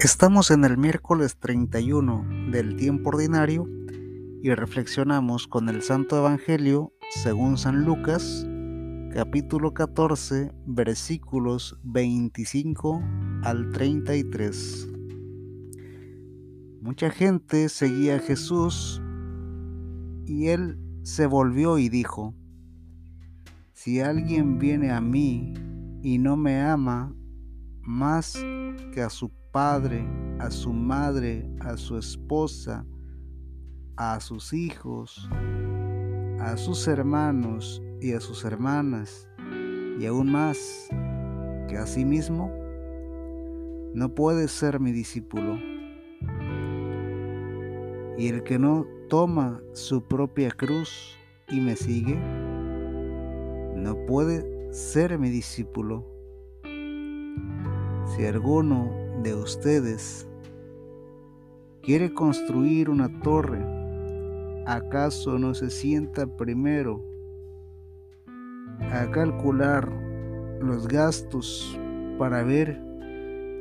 Estamos en el miércoles 31 del tiempo ordinario y reflexionamos con el Santo Evangelio según San Lucas, capítulo 14, versículos 25 al 33. Mucha gente seguía a Jesús y él se volvió y dijo, si alguien viene a mí y no me ama más que a su a su madre, a su esposa, a sus hijos, a sus hermanos y a sus hermanas, y aún más que a sí mismo, no puede ser mi discípulo. Y el que no toma su propia cruz y me sigue, no puede ser mi discípulo. Si alguno de ustedes quiere construir una torre, ¿acaso no se sienta primero a calcular los gastos para ver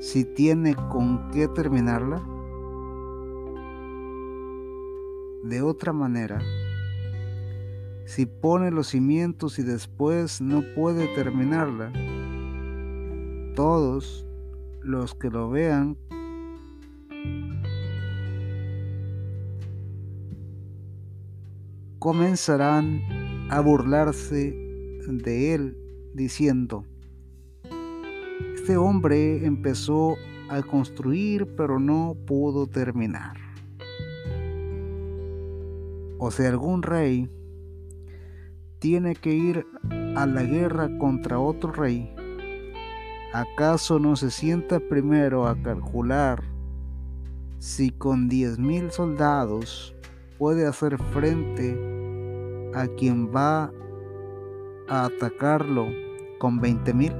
si tiene con qué terminarla? De otra manera, si pone los cimientos y después no puede terminarla, todos los que lo vean comenzarán a burlarse de él diciendo, este hombre empezó a construir pero no pudo terminar. O sea, algún rey tiene que ir a la guerra contra otro rey ¿Acaso no se sienta primero a calcular si con diez mil soldados puede hacer frente a quien va a atacarlo con veinte mil?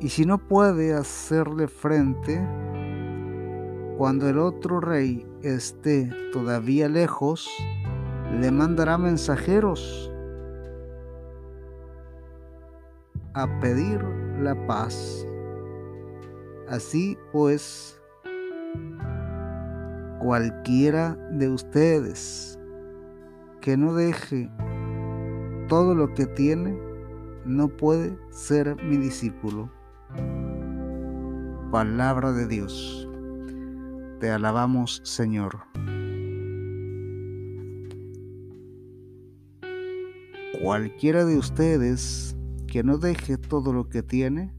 Y si no puede hacerle frente, cuando el otro rey esté todavía lejos, le mandará mensajeros a pedir la paz. Así pues, cualquiera de ustedes que no deje todo lo que tiene, no puede ser mi discípulo. Palabra de Dios. Te alabamos, Señor. Cualquiera de ustedes que no deje todo lo que tiene,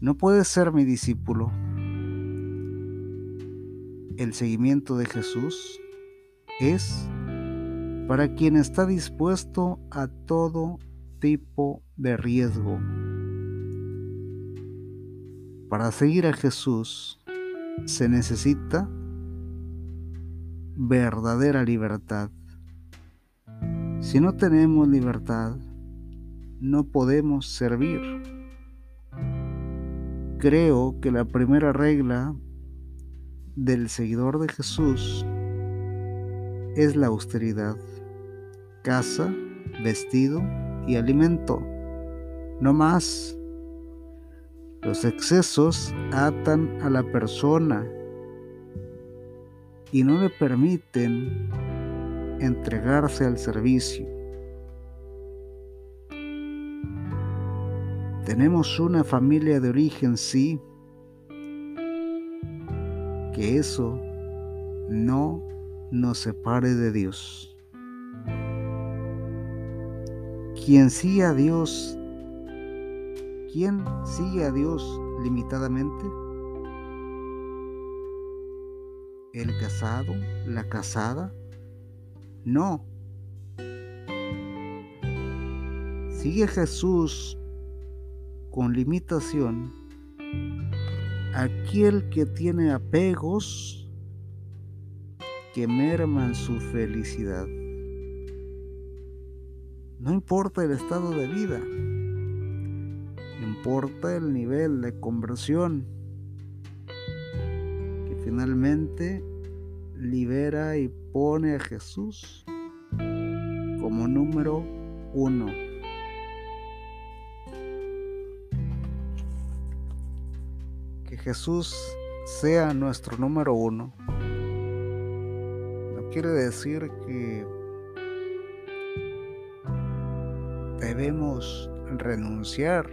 no puede ser mi discípulo. El seguimiento de Jesús es para quien está dispuesto a todo tipo de riesgo. Para seguir a Jesús se necesita verdadera libertad. Si no tenemos libertad, no podemos servir. Creo que la primera regla del seguidor de Jesús es la austeridad. Casa, vestido y alimento. No más. Los excesos atan a la persona y no le permiten entregarse al servicio. Tenemos una familia de origen, sí, que eso no nos separe de Dios. Quien sigue a Dios, ¿quién sigue a Dios limitadamente? ¿El casado? ¿La casada? No. Sigue Jesús con limitación aquel que tiene apegos que merman su felicidad. No importa el estado de vida, importa el nivel de conversión que finalmente libera y pone a Jesús como número uno. Jesús sea nuestro número uno, no quiere decir que debemos renunciar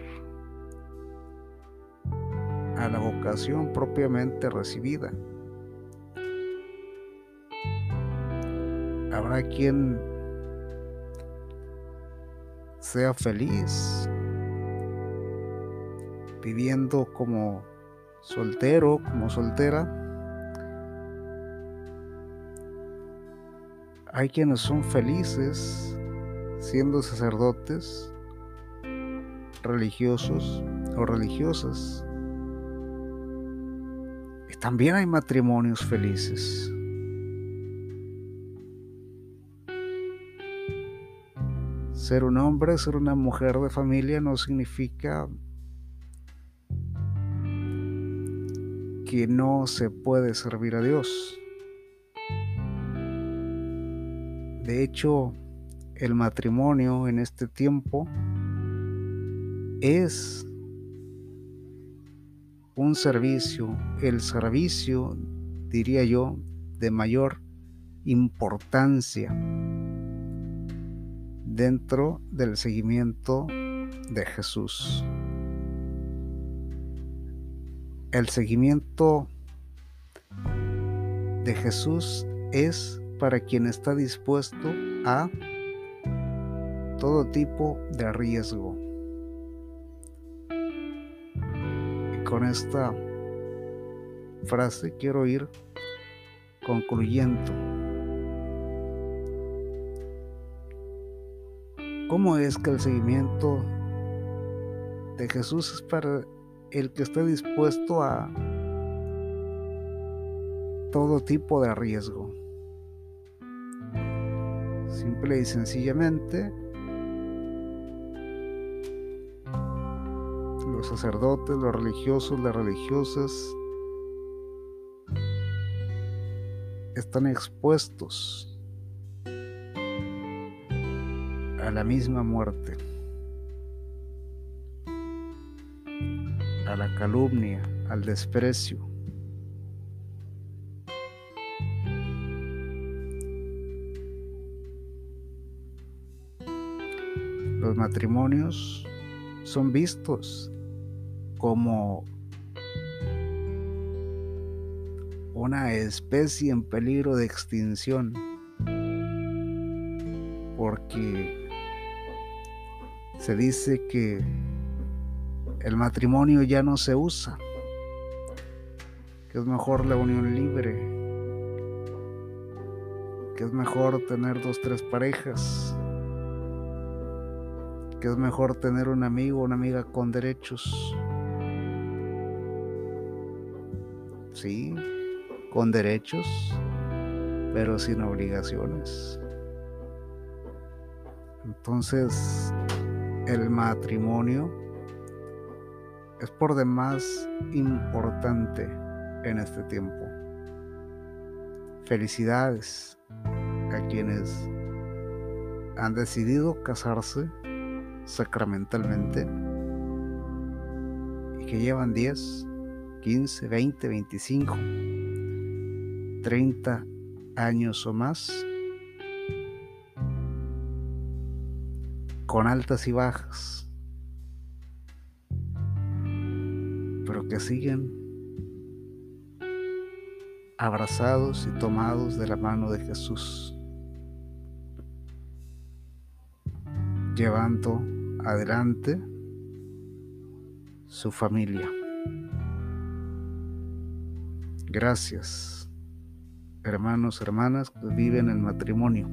a la vocación propiamente recibida. Habrá quien sea feliz viviendo como soltero, como soltera. Hay quienes son felices siendo sacerdotes, religiosos o religiosas. Y también hay matrimonios felices. Ser un hombre, ser una mujer de familia no significa que no se puede servir a Dios. De hecho, el matrimonio en este tiempo es un servicio, el servicio, diría yo, de mayor importancia dentro del seguimiento de Jesús el seguimiento de Jesús es para quien está dispuesto a todo tipo de riesgo. Y con esta frase quiero ir concluyendo. ¿Cómo es que el seguimiento de Jesús es para el que esté dispuesto a todo tipo de riesgo. Simple y sencillamente, los sacerdotes, los religiosos, las religiosas están expuestos a la misma muerte. A la calumnia, al desprecio. Los matrimonios son vistos como una especie en peligro de extinción porque se dice que el matrimonio ya no se usa, que es mejor la unión libre, que es mejor tener dos, tres parejas, que es mejor tener un amigo una amiga con derechos. Sí, con derechos, pero sin obligaciones. Entonces, el matrimonio es por demás importante en este tiempo. Felicidades a quienes han decidido casarse sacramentalmente y que llevan 10, 15, 20, 25, 30 años o más con altas y bajas que siguen abrazados y tomados de la mano de Jesús, llevando adelante su familia. Gracias, hermanos, hermanas que viven en matrimonio.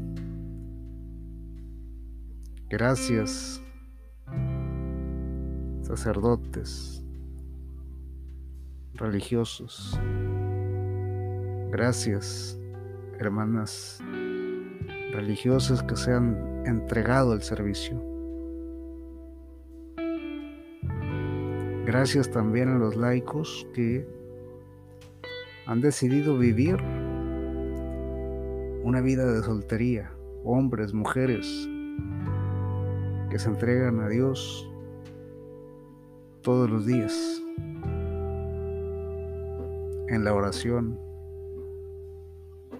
Gracias, sacerdotes, religiosos. Gracias, hermanas religiosas que se han entregado al servicio. Gracias también a los laicos que han decidido vivir una vida de soltería, hombres, mujeres, que se entregan a Dios todos los días en la oración,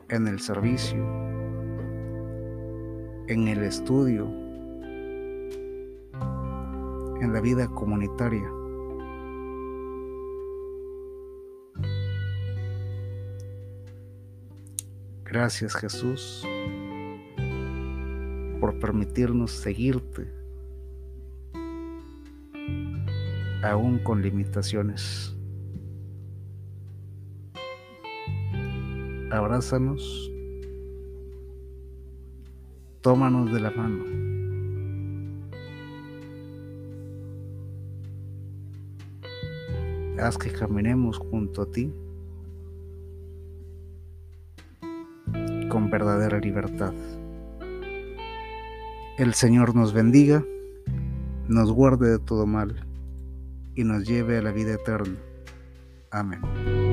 en el servicio, en el estudio, en la vida comunitaria. Gracias Jesús por permitirnos seguirte, aún con limitaciones. Abrázanos, tómanos de la mano. Haz que caminemos junto a ti con verdadera libertad. El Señor nos bendiga, nos guarde de todo mal y nos lleve a la vida eterna. Amén.